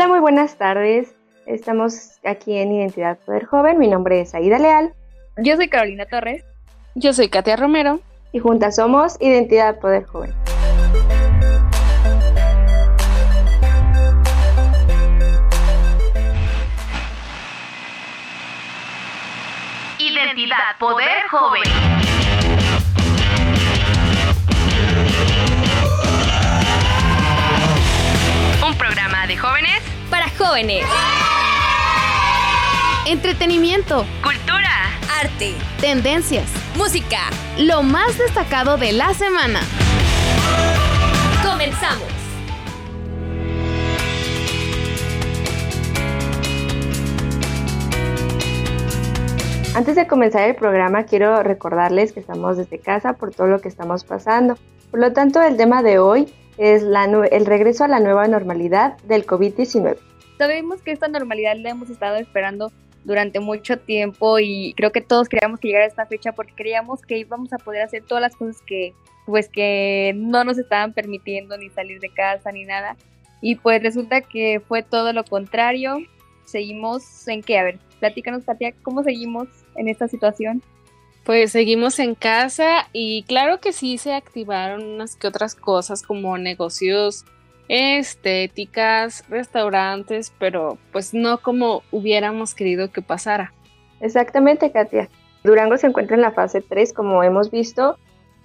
Hola, muy buenas tardes. Estamos aquí en Identidad Poder Joven. Mi nombre es Aida Leal. Yo soy Carolina Torres. Yo soy Katia Romero. Y juntas somos Identidad Poder Joven. Identidad Poder Joven. Un programa de jóvenes jóvenes. Entretenimiento, cultura, arte, tendencias, música, lo más destacado de la semana. Comenzamos. Antes de comenzar el programa, quiero recordarles que estamos desde casa por todo lo que estamos pasando. Por lo tanto, el tema de hoy es el regreso a la nueva normalidad del COVID-19. Sabemos que esta normalidad la hemos estado esperando durante mucho tiempo y creo que todos queríamos que llegara esta fecha porque creíamos que íbamos a poder hacer todas las cosas que pues que no nos estaban permitiendo ni salir de casa ni nada. Y pues resulta que fue todo lo contrario. Seguimos en qué a ver platícanos Katia cómo seguimos en esta situación pues seguimos en casa y claro que sí se activaron unas que otras cosas como negocios estéticas, restaurantes, pero pues no como hubiéramos querido que pasara. Exactamente, Katia. Durango se encuentra en la fase 3, como hemos visto.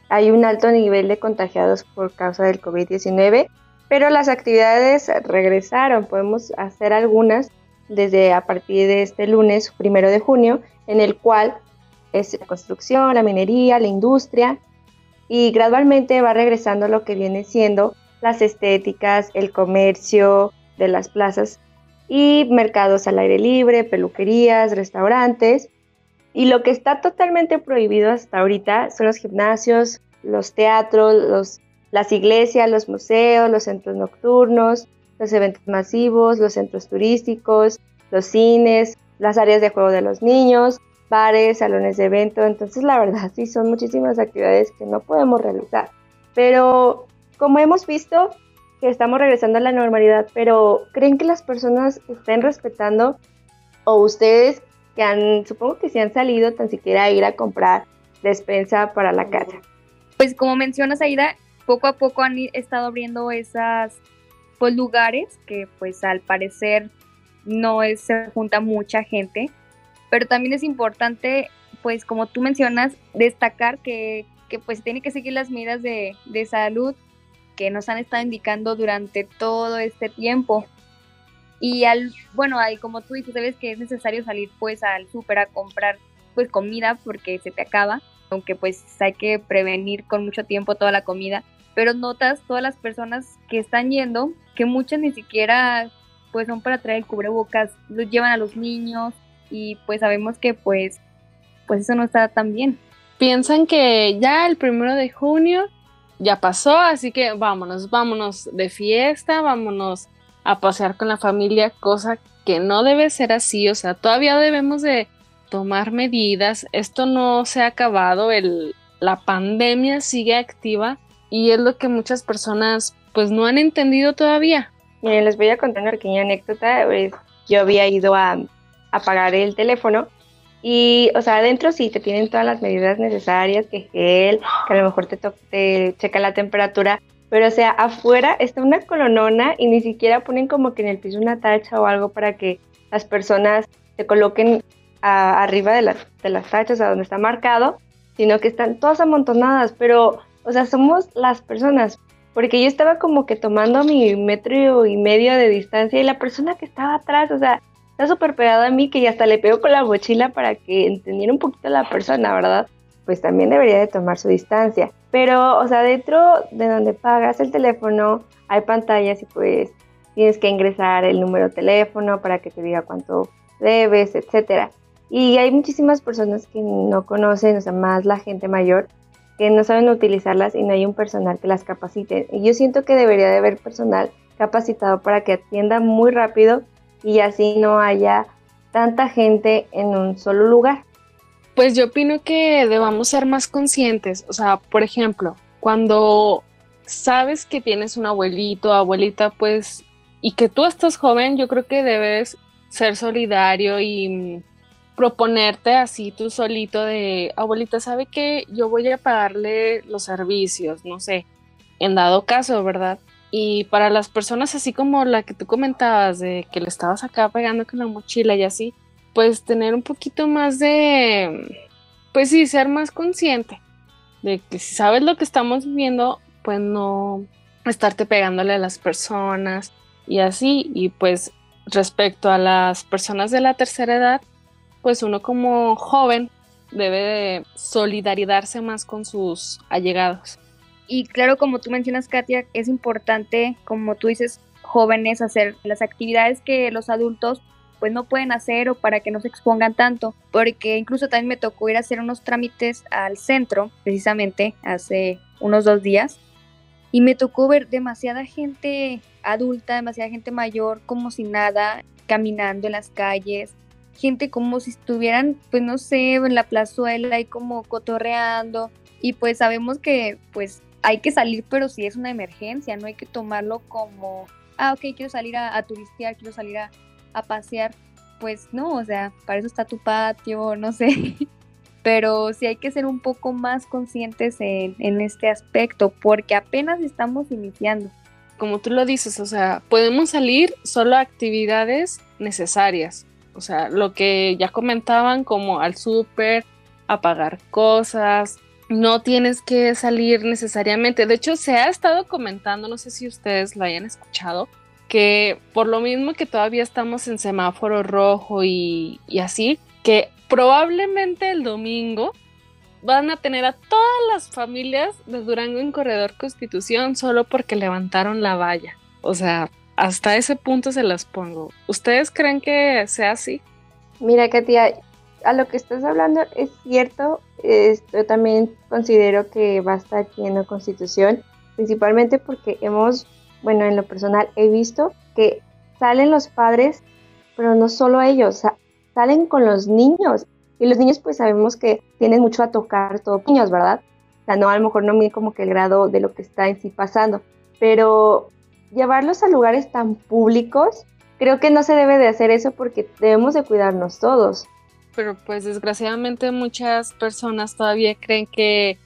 Hay un alto nivel de contagiados por causa del COVID-19, pero las actividades regresaron. Podemos hacer algunas desde a partir de este lunes, primero de junio, en el cual es la construcción, la minería, la industria, y gradualmente va regresando lo que viene siendo las estéticas, el comercio de las plazas y mercados al aire libre, peluquerías, restaurantes. Y lo que está totalmente prohibido hasta ahorita son los gimnasios, los teatros, los, las iglesias, los museos, los centros nocturnos, los eventos masivos, los centros turísticos, los cines, las áreas de juego de los niños, bares, salones de evento. Entonces, la verdad, sí, son muchísimas actividades que no podemos realizar. Pero como hemos visto que estamos regresando a la normalidad, pero ¿creen que las personas estén respetando o ustedes que han, supongo que se han salido tan siquiera a ir a comprar despensa para la casa? Pues como mencionas Aida, poco a poco han estado abriendo esas pues lugares que pues al parecer no es, se junta mucha gente, pero también es importante pues como tú mencionas destacar que, que pues tiene que seguir las medidas de, de salud que nos han estado indicando durante todo este tiempo. Y al, bueno, al, como tú dices, sabes que es necesario salir pues al súper a comprar pues comida porque se te acaba, aunque pues hay que prevenir con mucho tiempo toda la comida, pero notas todas las personas que están yendo, que muchas ni siquiera pues son para traer cubrebocas, los llevan a los niños y pues sabemos que pues pues eso no está tan bien. Piensan que ya el primero de junio ya pasó, así que vámonos, vámonos de fiesta, vámonos a pasear con la familia, cosa que no debe ser así, o sea, todavía debemos de tomar medidas, esto no se ha acabado, el, la pandemia sigue activa y es lo que muchas personas pues no han entendido todavía. Miren, les voy a contar una pequeña anécdota, yo había ido a, a pagar el teléfono y, o sea, adentro sí te tienen todas las medidas necesarias, que gel, que a lo mejor te, te checa la temperatura, pero o sea, afuera está una colonona y ni siquiera ponen como que en el piso una tacha o algo para que las personas se coloquen arriba de las, de las tachas a donde está marcado, sino que están todas amontonadas, pero, o sea, somos las personas, porque yo estaba como que tomando mi metro y medio de distancia y la persona que estaba atrás, o sea, está súper pegado a mí que ya hasta le pego con la mochila para que entendiera un poquito la persona, ¿verdad? Pues también debería de tomar su distancia. Pero, o sea, dentro de donde pagas el teléfono hay pantallas y pues tienes que ingresar el número de teléfono para que te diga cuánto debes, etcétera. Y hay muchísimas personas que no conocen, o sea, más la gente mayor, que no saben utilizarlas y no hay un personal que las capacite. Y yo siento que debería de haber personal capacitado para que atienda muy rápido y así no haya tanta gente en un solo lugar. Pues yo opino que debamos ser más conscientes. O sea, por ejemplo, cuando sabes que tienes un abuelito abuelita, pues y que tú estás joven, yo creo que debes ser solidario y proponerte así tú solito de, abuelita, ¿sabe que Yo voy a pagarle los servicios, no sé, en dado caso, ¿verdad? Y para las personas así como la que tú comentabas, de que le estabas acá pegando con la mochila y así, pues tener un poquito más de, pues sí, ser más consciente de que si sabes lo que estamos viviendo, pues no estarte pegándole a las personas y así. Y pues respecto a las personas de la tercera edad, pues uno como joven debe de solidarizarse más con sus allegados. Y claro, como tú mencionas, Katia, es importante, como tú dices, jóvenes hacer las actividades que los adultos pues no pueden hacer o para que no se expongan tanto, porque incluso también me tocó ir a hacer unos trámites al centro, precisamente hace unos dos días, y me tocó ver demasiada gente adulta, demasiada gente mayor, como si nada, caminando en las calles, gente como si estuvieran, pues no sé, en la plazuela y como cotorreando. Y pues sabemos que pues hay que salir, pero si es una emergencia, no hay que tomarlo como, ah, ok, quiero salir a, turistear, quiero salir a, a pasear. Pues no, o sea, para eso está tu patio, no sé. pero sí hay que ser un poco más conscientes en, en, este aspecto porque apenas estamos iniciando. Como tú lo dices, o sea, podemos salir solo a actividades necesarias, o sea, lo que ya comentaban como al súper, a pagar cosas, no tienes que salir necesariamente. De hecho, se ha estado comentando, no sé si ustedes lo hayan escuchado, que por lo mismo que todavía estamos en semáforo rojo y, y así, que probablemente el domingo van a tener a todas las familias de Durango en Corredor Constitución solo porque levantaron la valla. O sea, hasta ese punto se las pongo. ¿Ustedes creen que sea así? Mira, Katia, a lo que estás hablando es cierto. yo también considero que va a estar aquí en la Constitución, principalmente porque hemos, bueno, en lo personal he visto que salen los padres, pero no solo ellos, salen con los niños. Y los niños pues sabemos que tienen mucho a tocar todos niños, ¿verdad? O sea, no, a lo mejor no mide como que el grado de lo que está en sí pasando, pero llevarlos a lugares tan públicos, creo que no se debe de hacer eso porque debemos de cuidarnos todos. Pero pues desgraciadamente muchas personas todavía creen que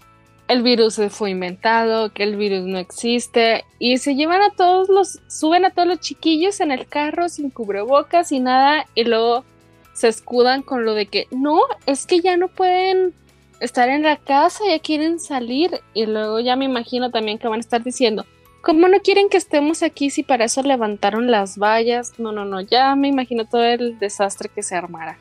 el virus fue inventado, que el virus no existe y se llevan a todos los, suben a todos los chiquillos en el carro sin cubrebocas y nada y luego se escudan con lo de que no, es que ya no pueden estar en la casa, ya quieren salir y luego ya me imagino también que van a estar diciendo, ¿Cómo no quieren que estemos aquí si para eso levantaron las vallas? No, no, no, ya me imagino todo el desastre que se armará.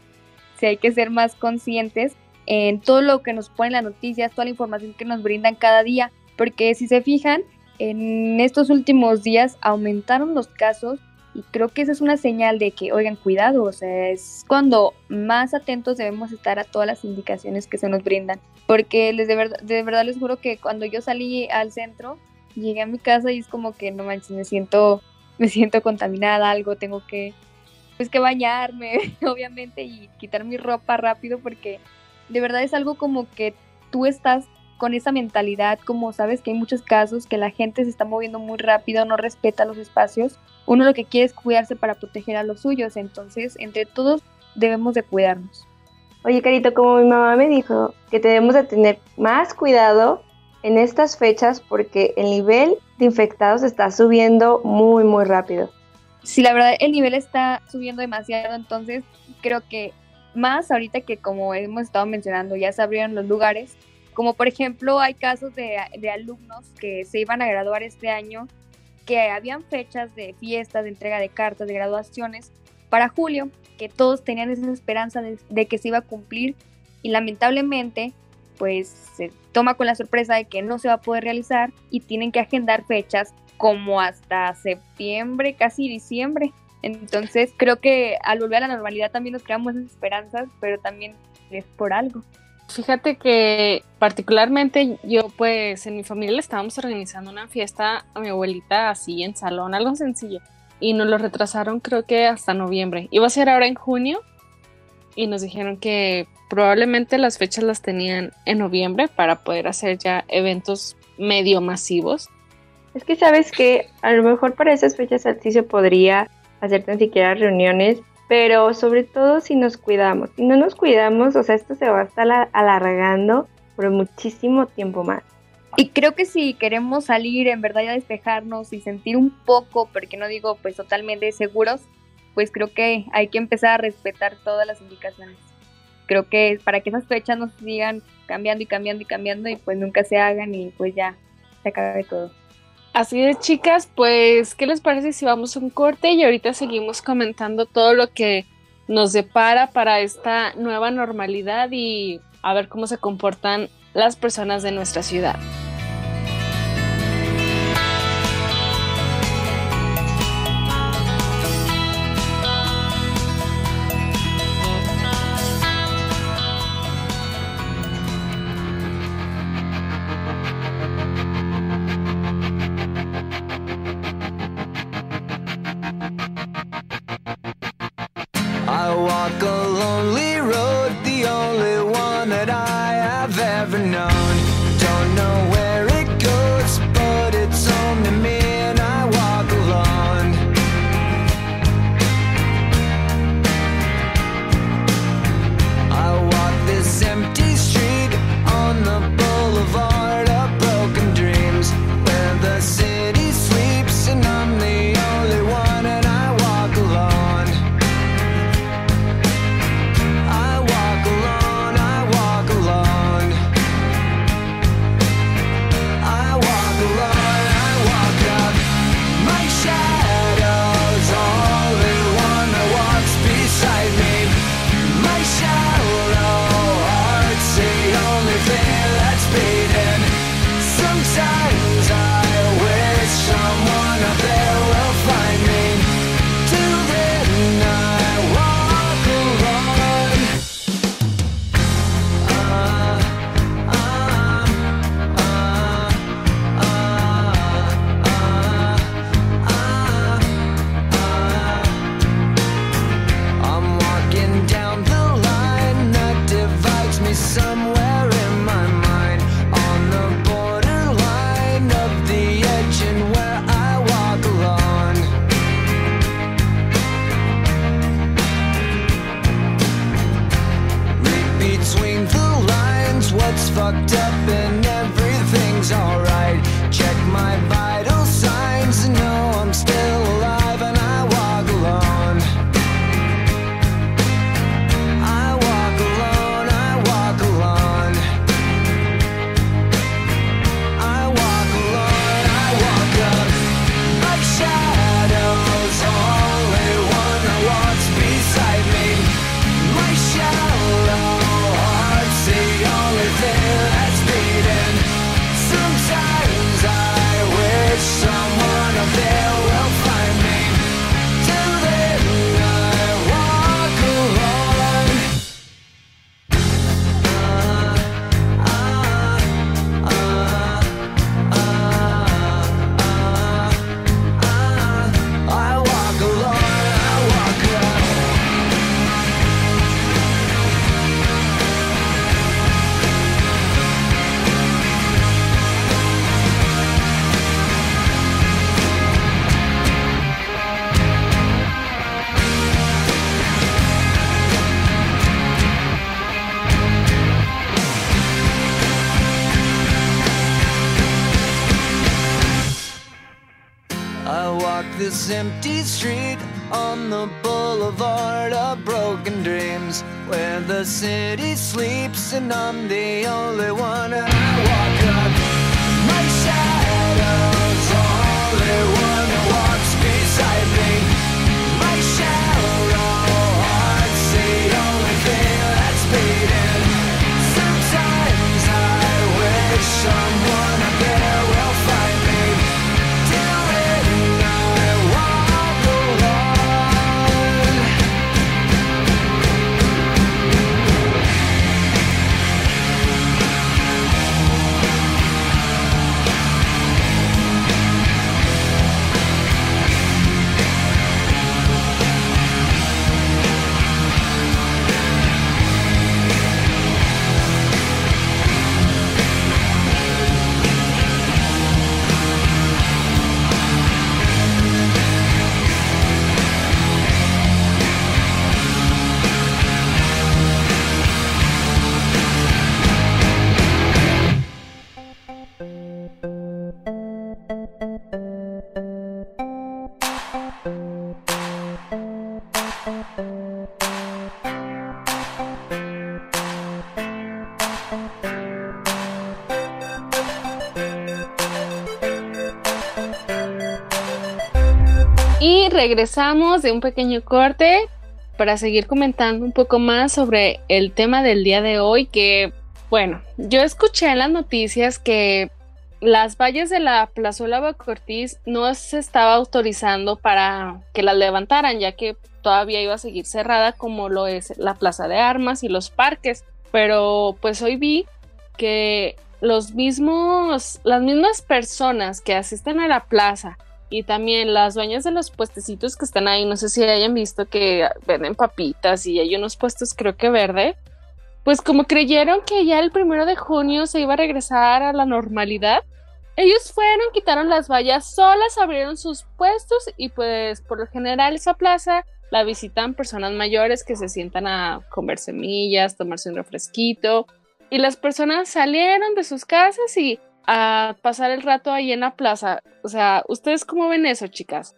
Sí, hay que ser más conscientes en todo lo que nos ponen las noticias, toda la información que nos brindan cada día, porque si se fijan, en estos últimos días aumentaron los casos y creo que esa es una señal de que, oigan, cuidado, o sea, es cuando más atentos debemos estar a todas las indicaciones que se nos brindan, porque les de, verdad, de verdad les juro que cuando yo salí al centro, llegué a mi casa y es como que no manches, me siento, me siento contaminada, algo, tengo que, pues que bañarme, obviamente, y quitar mi ropa rápido porque de verdad es algo como que tú estás con esa mentalidad, como sabes que hay muchos casos que la gente se está moviendo muy rápido, no respeta los espacios, uno lo que quiere es cuidarse para proteger a los suyos, entonces entre todos debemos de cuidarnos. Oye, Carito, como mi mamá me dijo que debemos de tener más cuidado en estas fechas porque el nivel de infectados está subiendo muy, muy rápido. Sí, la verdad, el nivel está subiendo demasiado, entonces creo que más ahorita que como hemos estado mencionando, ya se abrieron los lugares, como por ejemplo hay casos de, de alumnos que se iban a graduar este año, que habían fechas de fiestas, de entrega de cartas, de graduaciones para julio, que todos tenían esa esperanza de que se iba a cumplir. Y lamentablemente pues se toma con la sorpresa de que no se va a poder realizar y tienen que agendar fechas como hasta septiembre, casi diciembre. Entonces creo que al volver a la normalidad también nos creamos esperanzas, pero también es por algo. Fíjate que particularmente yo pues en mi familia le estábamos organizando una fiesta a mi abuelita así en salón, algo sencillo. Y nos lo retrasaron creo que hasta noviembre. Iba a ser ahora en junio y nos dijeron que probablemente las fechas las tenían en noviembre para poder hacer ya eventos medio masivos. Es que sabes que a lo mejor para esas fechas sí se podría hacer tan siquiera reuniones, pero sobre todo si nos cuidamos. Si no nos cuidamos, o sea, esto se va a estar alargando por muchísimo tiempo más. Y creo que si queremos salir en verdad a despejarnos y sentir un poco, porque no digo pues totalmente seguros, pues creo que hay que empezar a respetar todas las indicaciones. Creo que para que esas fechas no sigan cambiando y cambiando y cambiando y pues nunca se hagan y pues ya se acabe todo. Así es, chicas, pues, ¿qué les parece si vamos a un corte y ahorita seguimos comentando todo lo que nos depara para esta nueva normalidad y a ver cómo se comportan las personas de nuestra ciudad? lonely guessing I'm the only one. who regresamos de un pequeño corte para seguir comentando un poco más sobre el tema del día de hoy que, bueno, yo escuché en las noticias que las vallas de la plazuela Bacortiz no se estaba autorizando para que las levantaran, ya que todavía iba a seguir cerrada como lo es la plaza de armas y los parques. Pero pues hoy vi que los mismos, las mismas personas que asisten a la plaza y también las dueñas de los puestecitos que están ahí, no sé si hayan visto que venden papitas y hay unos puestos creo que verde, pues como creyeron que ya el primero de junio se iba a regresar a la normalidad, ellos fueron, quitaron las vallas solas, abrieron sus puestos y pues por lo general esa plaza la visitan personas mayores que se sientan a comer semillas, tomarse un refresquito y las personas salieron de sus casas y a pasar el rato ahí en la plaza. O sea, ¿ustedes cómo ven eso, chicas?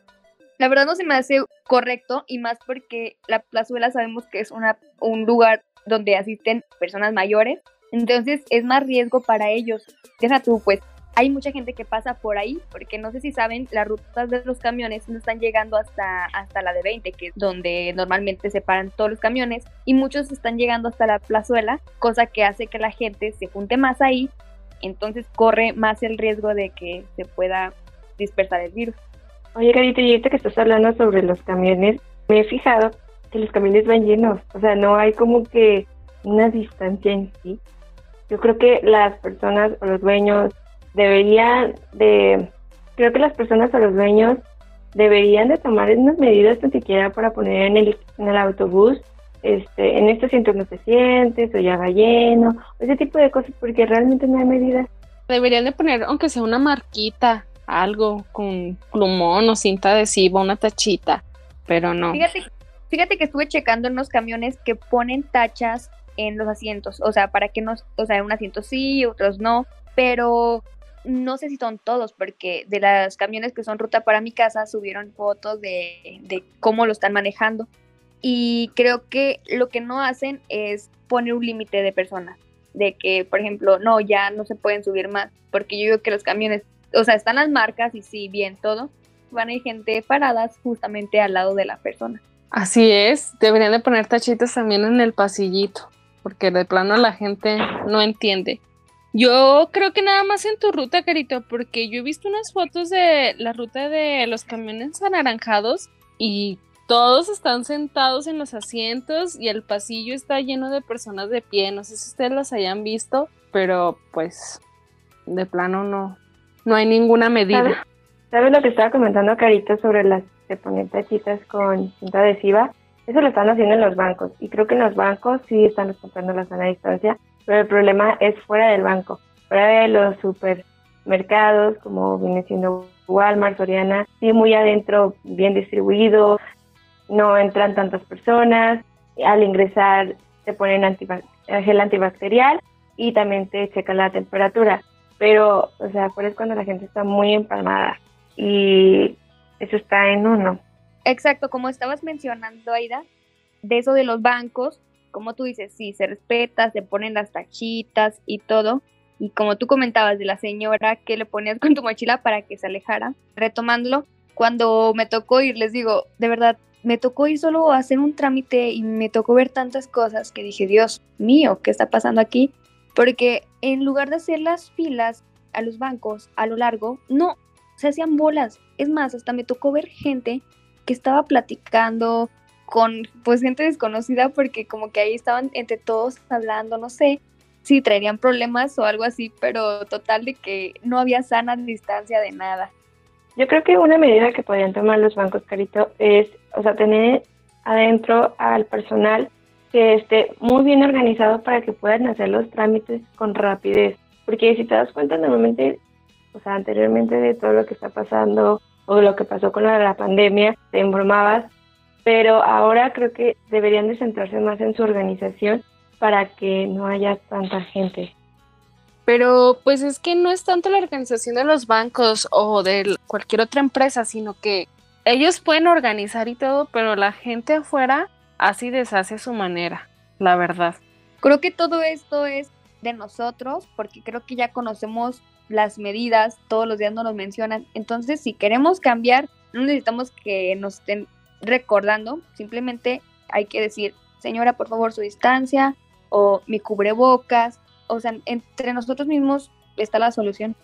La verdad no se me hace correcto y más porque la plazuela sabemos que es una, un lugar donde asisten personas mayores, entonces es más riesgo para ellos. Deja tú, pues hay mucha gente que pasa por ahí, porque no sé si saben, las rutas de los camiones no están llegando hasta, hasta la de 20, que es donde normalmente se paran todos los camiones, y muchos están llegando hasta la plazuela, cosa que hace que la gente se junte más ahí entonces corre más el riesgo de que se pueda dispersar el virus. Oye, Carita, y ahorita que estás hablando sobre los camiones, me he fijado que los camiones van llenos, o sea, no hay como que una distancia en sí. Yo creo que las personas o los dueños deberían de, creo que las personas o los dueños deberían de tomar unas medidas ni siquiera para poner en el, en el autobús este, en este asientos no te sientes, o ya va lleno, ese tipo de cosas, porque realmente no hay medidas. Deberían de poner, aunque sea una marquita, algo con plumón o cinta adhesiva, una tachita, pero no. Fíjate, fíjate que estuve checando en los camiones que ponen tachas en los asientos, o sea, para que no, o sea, un asiento sí, otros no, pero no sé si son todos, porque de los camiones que son ruta para mi casa subieron fotos de, de cómo lo están manejando y creo que lo que no hacen es poner un límite de personas, de que, por ejemplo, no, ya no se pueden subir más, porque yo digo que los camiones, o sea, están las marcas y sí, bien, todo, van a ir gente paradas justamente al lado de la persona. Así es, deberían de poner tachitas también en el pasillito, porque de plano la gente no entiende. Yo creo que nada más en tu ruta, Carito, porque yo he visto unas fotos de la ruta de los camiones anaranjados y todos están sentados en los asientos y el pasillo está lleno de personas de pie. No sé si ustedes las hayan visto, pero pues de plano no, no hay ninguna medida. ¿Sabes, lo que estaba comentando Carita sobre las de poner tachitas con cinta adhesiva? Eso lo están haciendo en los bancos y creo que en los bancos sí están respetando la sana distancia, pero el problema es fuera del banco, fuera de los supermercados como viene siendo Walmart, Soriana, sí muy adentro, bien distribuido, no entran tantas personas, al ingresar te ponen gel antibacterial y también te checan la temperatura, pero, o sea, por es cuando la gente está muy empalmada y eso está en uno. Exacto, como estabas mencionando, Aida, de eso de los bancos, como tú dices, sí, se respeta, se ponen las tachitas y todo. Y como tú comentabas de la señora que le ponías con tu mochila para que se alejara, retomándolo, cuando me tocó ir, les digo, de verdad, me tocó ir solo a hacer un trámite y me tocó ver tantas cosas que dije, Dios mío, ¿qué está pasando aquí? Porque en lugar de hacer las filas a los bancos a lo largo, no, se hacían bolas. Es más, hasta me tocó ver gente que estaba platicando con pues gente desconocida porque como que ahí estaban entre todos hablando, no sé si traerían problemas o algo así, pero total de que no había sana distancia de nada. Yo creo que una medida que podrían tomar los bancos, Carito, es, o sea, tener adentro al personal que esté muy bien organizado para que puedan hacer los trámites con rapidez. Porque si te das cuenta, normalmente, o sea, anteriormente de todo lo que está pasando o lo que pasó con la, pandemia, te embromabas, pero ahora creo que deberían de centrarse más en su organización para que no haya tanta gente. Pero pues es que no es tanto la organización de los bancos o de cualquier otra empresa, sino que ellos pueden organizar y todo, pero la gente afuera así deshace su manera, la verdad. Creo que todo esto es de nosotros, porque creo que ya conocemos las medidas, todos los días nos lo mencionan. Entonces, si queremos cambiar, no necesitamos que nos estén recordando, simplemente hay que decir, señora, por favor, su distancia o mi cubrebocas. O sea, entre nosotros mismos está la solución.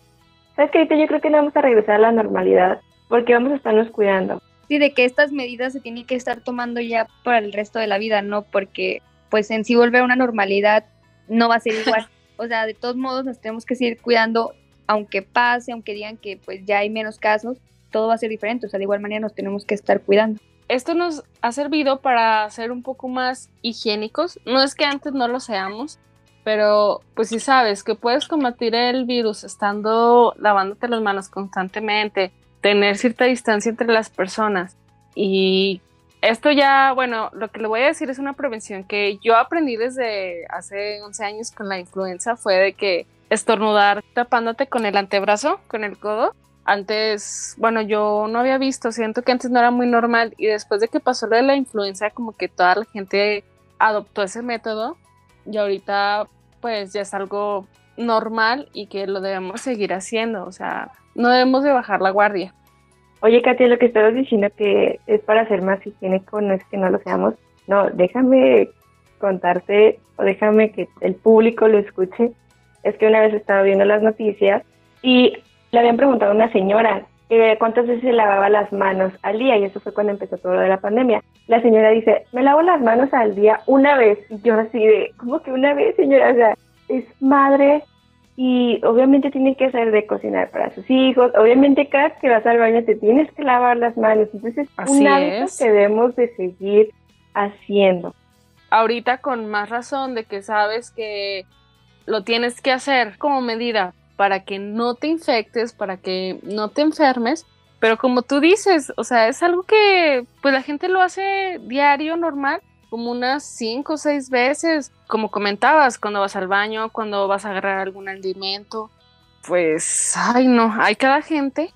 ¿Sabes qué? Ahorita yo creo que no vamos a regresar a la normalidad porque vamos a estarnos cuidando. Sí, de que estas medidas se tienen que estar tomando ya para el resto de la vida, ¿no? Porque pues en sí volver a una normalidad no va a ser igual. o sea, de todos modos nos tenemos que seguir cuidando, aunque pase, aunque digan que pues ya hay menos casos, todo va a ser diferente. O sea, de igual manera nos tenemos que estar cuidando. Esto nos ha servido para ser un poco más higiénicos. No es que antes no lo seamos, pero pues si sabes que puedes combatir el virus estando lavándote las manos constantemente, tener cierta distancia entre las personas y esto ya, bueno, lo que le voy a decir es una prevención que yo aprendí desde hace 11 años con la influenza, fue de que estornudar tapándote con el antebrazo, con el codo. Antes, bueno, yo no había visto, siento que antes no era muy normal y después de que pasó lo de la influenza, como que toda la gente adoptó ese método y ahorita pues ya es algo normal y que lo debemos seguir haciendo, o sea, no debemos de bajar la guardia. Oye, Katia, lo que estabas diciendo que es para ser más higiénico, no es que no lo seamos. No, déjame contarte o déjame que el público lo escuche. Es que una vez estaba viendo las noticias y le habían preguntado a una señora eh, cuántas veces se lavaba las manos al día y eso fue cuando empezó todo lo de la pandemia. La señora dice, me lavo las manos al día una vez. Y yo así de, ¿cómo que una vez, señora? O sea, es madre y obviamente tiene que hacer de cocinar para sus hijos. Obviamente cada que vas al baño te tienes que lavar las manos. Entonces, Así un hábito es. que debemos de seguir haciendo. Ahorita con más razón de que sabes que lo tienes que hacer como medida para que no te infectes, para que no te enfermes, pero como tú dices, o sea, es algo que pues la gente lo hace diario, normal, como unas cinco o seis veces, como comentabas, cuando vas al baño, cuando vas a agarrar algún alimento, pues, ay no, hay cada gente.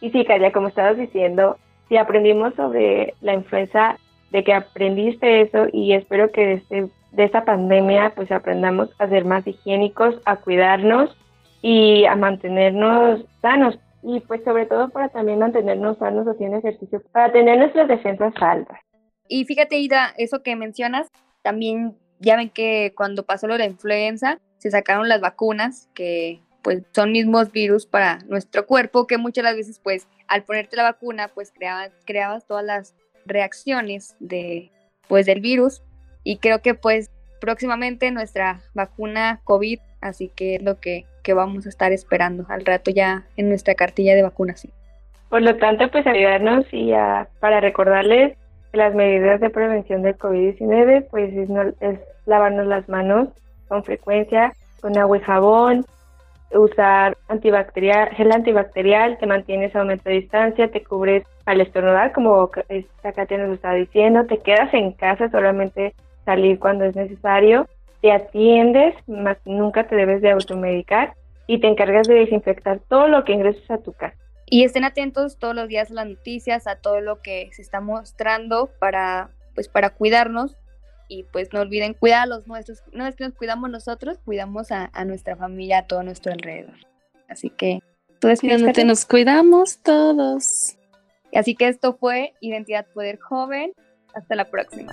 Y sí, Katia, como estabas diciendo, si aprendimos sobre la influenza, de que aprendiste eso y espero que de, este, de esta pandemia pues aprendamos a ser más higiénicos, a cuidarnos y a mantenernos sanos y pues sobre todo para también mantenernos sanos haciendo ejercicio, para tener nuestras defensas altas. Y fíjate, Ida, eso que mencionas, también ya ven que cuando pasó lo de la influenza, se sacaron las vacunas, que pues son mismos virus para nuestro cuerpo, que muchas las veces pues al ponerte la vacuna pues creabas, creabas todas las reacciones de pues del virus y creo que pues próximamente nuestra vacuna COVID, así que es lo que, que vamos a estar esperando al rato ya en nuestra cartilla de vacunación. Por lo tanto, pues ayudarnos y a- para recordarles que las medidas de prevención del COVID-19, pues es, no- es lavarnos las manos con frecuencia, con agua y jabón, usar antibacterial, gel antibacterial, te mantienes a un de distancia, te cubres al estornudar, como esta Katia nos estaba diciendo, te quedas en casa, solamente salir cuando es necesario, te atiendes, más nunca te debes de automedicar y te encargas de desinfectar todo lo que ingreses a tu casa. Y estén atentos todos los días a las noticias, a todo lo que se está mostrando para, pues, para cuidarnos. Y pues no olviden cuidar a los nuestros. No es que nos cuidamos nosotros, cuidamos a, a nuestra familia, a todo nuestro alrededor. Así que tú despides, nos cuidamos todos. Así que esto fue Identidad Poder Joven. Hasta la próxima.